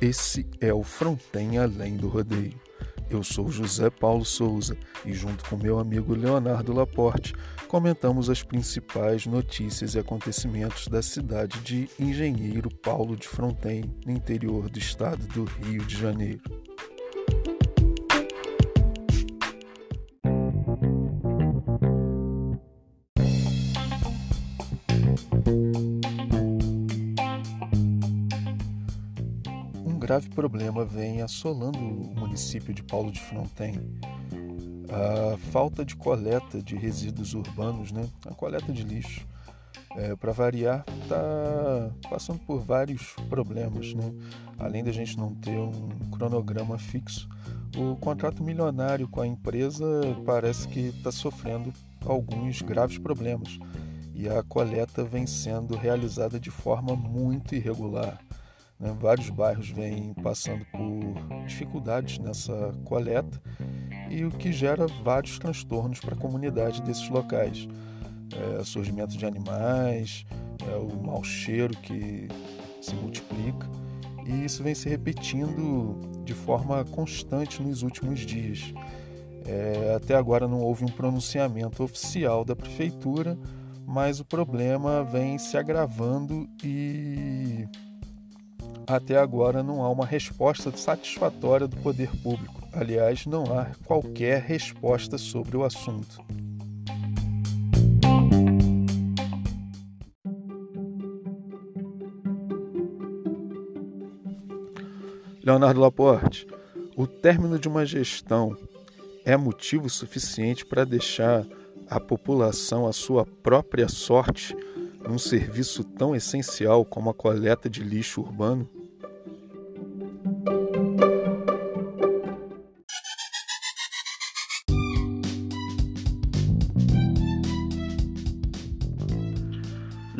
Esse é o Fronten Além do Rodeio. Eu sou José Paulo Souza e, junto com meu amigo Leonardo Laporte, comentamos as principais notícias e acontecimentos da cidade de Engenheiro Paulo de Fronten, no interior do estado do Rio de Janeiro. Grave problema vem assolando o município de Paulo de Fronten. A falta de coleta de resíduos urbanos, né? a coleta de lixo, é, para variar, está passando por vários problemas. Né? Além da gente não ter um cronograma fixo, o contrato milionário com a empresa parece que está sofrendo alguns graves problemas e a coleta vem sendo realizada de forma muito irregular. Né? Vários bairros vêm passando por dificuldades nessa coleta e o que gera vários transtornos para a comunidade desses locais. É, surgimento de animais, é, o mau cheiro que se multiplica e isso vem se repetindo de forma constante nos últimos dias. É, até agora não houve um pronunciamento oficial da prefeitura, mas o problema vem se agravando e até agora não há uma resposta satisfatória do poder público. Aliás, não há qualquer resposta sobre o assunto. Leonardo Laporte, o término de uma gestão é motivo suficiente para deixar a população à sua própria sorte num serviço tão essencial como a coleta de lixo urbano?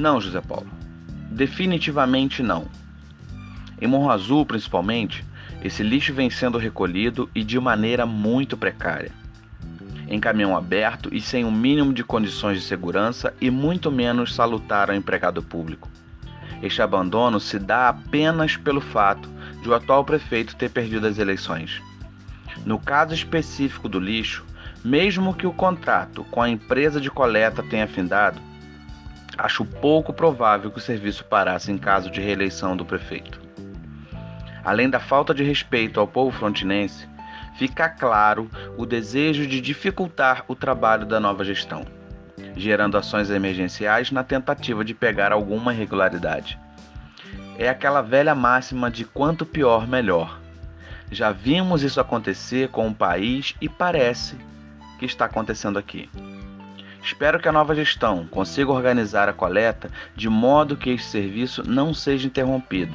Não, José Paulo. Definitivamente não. Em Morro Azul, principalmente, esse lixo vem sendo recolhido e de maneira muito precária. Em caminhão aberto e sem o um mínimo de condições de segurança e muito menos salutar ao empregado público. Este abandono se dá apenas pelo fato de o atual prefeito ter perdido as eleições. No caso específico do lixo, mesmo que o contrato com a empresa de coleta tenha findado, acho pouco provável que o serviço parasse em caso de reeleição do prefeito. Além da falta de respeito ao povo frontinense, fica claro o desejo de dificultar o trabalho da nova gestão, gerando ações emergenciais na tentativa de pegar alguma irregularidade. É aquela velha máxima de quanto pior, melhor. Já vimos isso acontecer com o país e parece que está acontecendo aqui. Espero que a nova gestão consiga organizar a coleta de modo que este serviço não seja interrompido.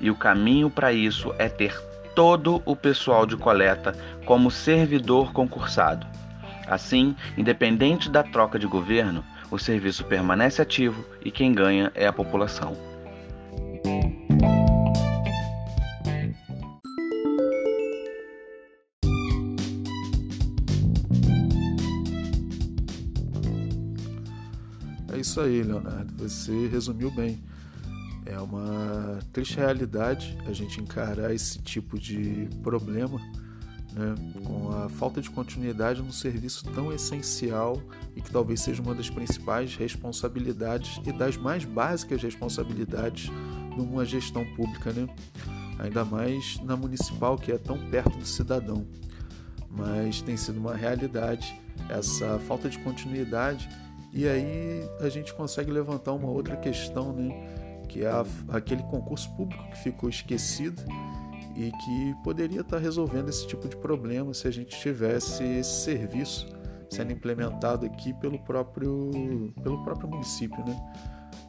E o caminho para isso é ter todo o pessoal de coleta como servidor concursado. Assim, independente da troca de governo, o serviço permanece ativo e quem ganha é a população. É isso aí, Leonardo. Você resumiu bem. É uma triste realidade a gente encarar esse tipo de problema, né, com a falta de continuidade num serviço tão essencial e que talvez seja uma das principais responsabilidades e das mais básicas responsabilidades numa gestão pública, né? Ainda mais na municipal que é tão perto do cidadão. Mas tem sido uma realidade essa falta de continuidade e aí a gente consegue levantar uma outra questão, né? Que é a, aquele concurso público que ficou esquecido e que poderia estar resolvendo esse tipo de problema se a gente tivesse esse serviço sendo implementado aqui pelo próprio, pelo próprio município, né?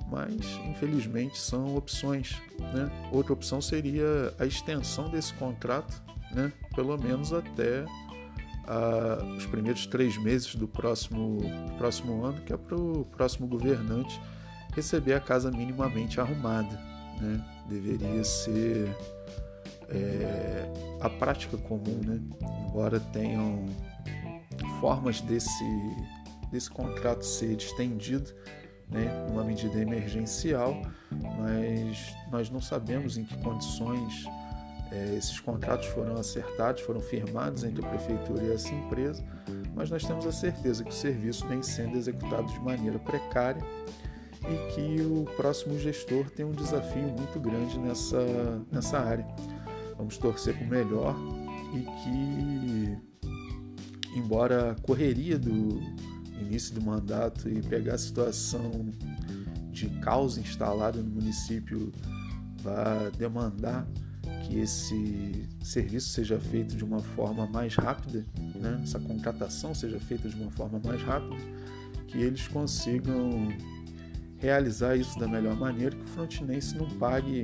Mas infelizmente são opções, né? Outra opção seria a extensão desse contrato, né? Pelo menos até os primeiros três meses do próximo, próximo ano, que é para o próximo governante receber a casa minimamente arrumada. Né? Deveria ser é, a prática comum, né? embora tenham formas desse, desse contrato ser estendido, né, uma medida emergencial, mas nós não sabemos em que condições É, esses contratos foram acertados, foram firmados entre a prefeitura e essa empresa, mas nós temos a certeza que o serviço vem sendo executado de maneira precária e que o próximo gestor tem um desafio muito grande nessa, nessa área. Vamos torcer para o melhor e que, embora a correria do início do mandato e pegar a situação de caos instalada no município vá demandar que esse serviço seja feito de uma forma mais rápida, né? essa contratação seja feita de uma forma mais rápida, que eles consigam realizar isso da melhor maneira, que o frontinense não pague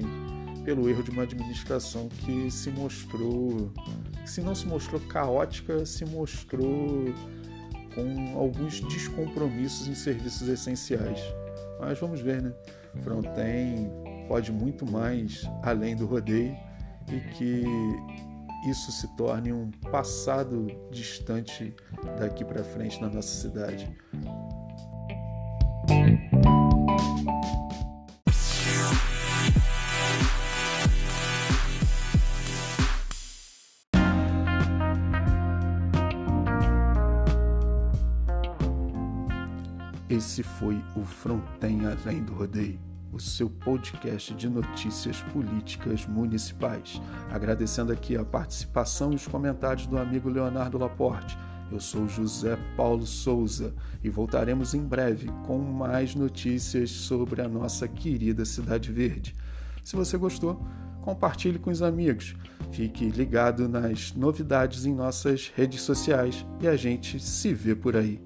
pelo erro de uma administração que se mostrou, que se não se mostrou caótica, se mostrou com alguns descompromissos em serviços essenciais. Mas vamos ver, né? Fronten pode muito mais além do rodeio e que isso se torne um passado distante daqui para frente na nossa cidade. Esse foi o Fronten Além do Rodeio, o seu podcast de notícias políticas municipais. Agradecendo aqui a participação e os comentários do amigo Leonardo Laporte. Eu sou José Paulo Souza e voltaremos em breve com mais notícias sobre a nossa querida Cidade Verde. Se você gostou, compartilhe com os amigos. Fique ligado nas novidades em nossas redes sociais e a gente se vê por aí.